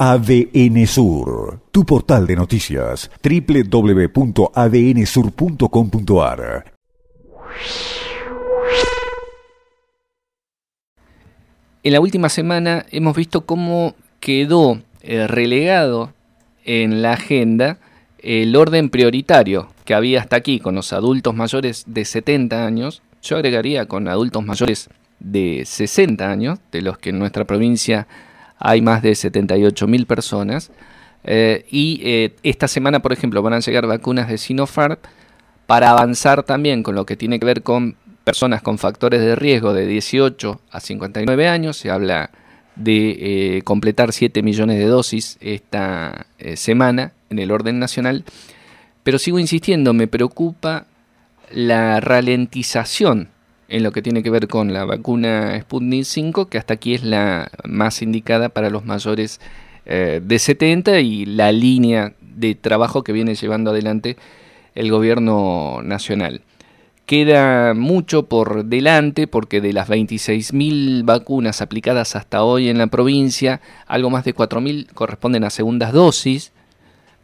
ADN Sur, tu portal de noticias, www.adnsur.com.ar. En la última semana hemos visto cómo quedó eh, relegado en la agenda el orden prioritario que había hasta aquí con los adultos mayores de 70 años. Yo agregaría con adultos mayores de 60 años, de los que en nuestra provincia hay más de 78 mil personas. Eh, y eh, esta semana, por ejemplo, van a llegar vacunas de Sinopharm para avanzar también con lo que tiene que ver con personas con factores de riesgo de 18 a 59 años. Se habla de eh, completar 7 millones de dosis esta semana en el orden nacional. Pero sigo insistiendo, me preocupa la ralentización en lo que tiene que ver con la vacuna Sputnik 5, que hasta aquí es la más indicada para los mayores eh, de 70 y la línea de trabajo que viene llevando adelante el gobierno nacional. Queda mucho por delante porque de las 26.000 vacunas aplicadas hasta hoy en la provincia, algo más de 4.000 corresponden a segundas dosis,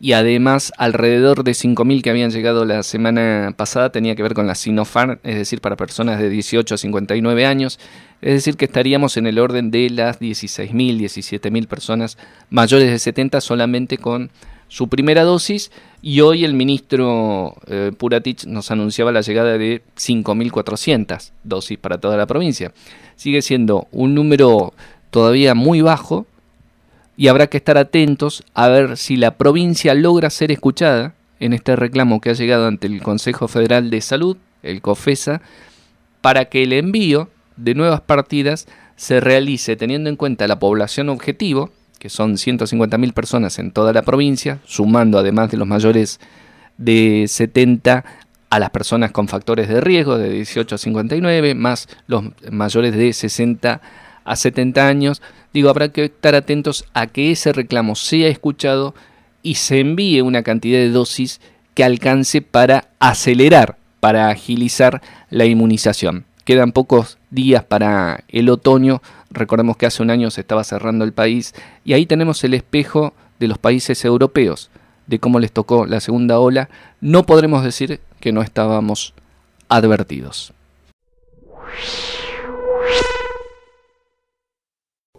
y además alrededor de 5.000 que habían llegado la semana pasada tenía que ver con la Sinopharm, es decir, para personas de 18 a 59 años, es decir, que estaríamos en el orden de las 16.000, 17.000 personas mayores de 70 solamente con su primera dosis y hoy el ministro eh, Puratich nos anunciaba la llegada de 5.400 dosis para toda la provincia. Sigue siendo un número todavía muy bajo, y habrá que estar atentos a ver si la provincia logra ser escuchada en este reclamo que ha llegado ante el Consejo Federal de Salud, el COFESA, para que el envío de nuevas partidas se realice teniendo en cuenta la población objetivo, que son 150.000 personas en toda la provincia, sumando además de los mayores de 70 a las personas con factores de riesgo de 18 a 59, más los mayores de 60 a 70 años, digo, habrá que estar atentos a que ese reclamo sea escuchado y se envíe una cantidad de dosis que alcance para acelerar, para agilizar la inmunización. Quedan pocos días para el otoño, recordemos que hace un año se estaba cerrando el país y ahí tenemos el espejo de los países europeos, de cómo les tocó la segunda ola, no podremos decir que no estábamos advertidos.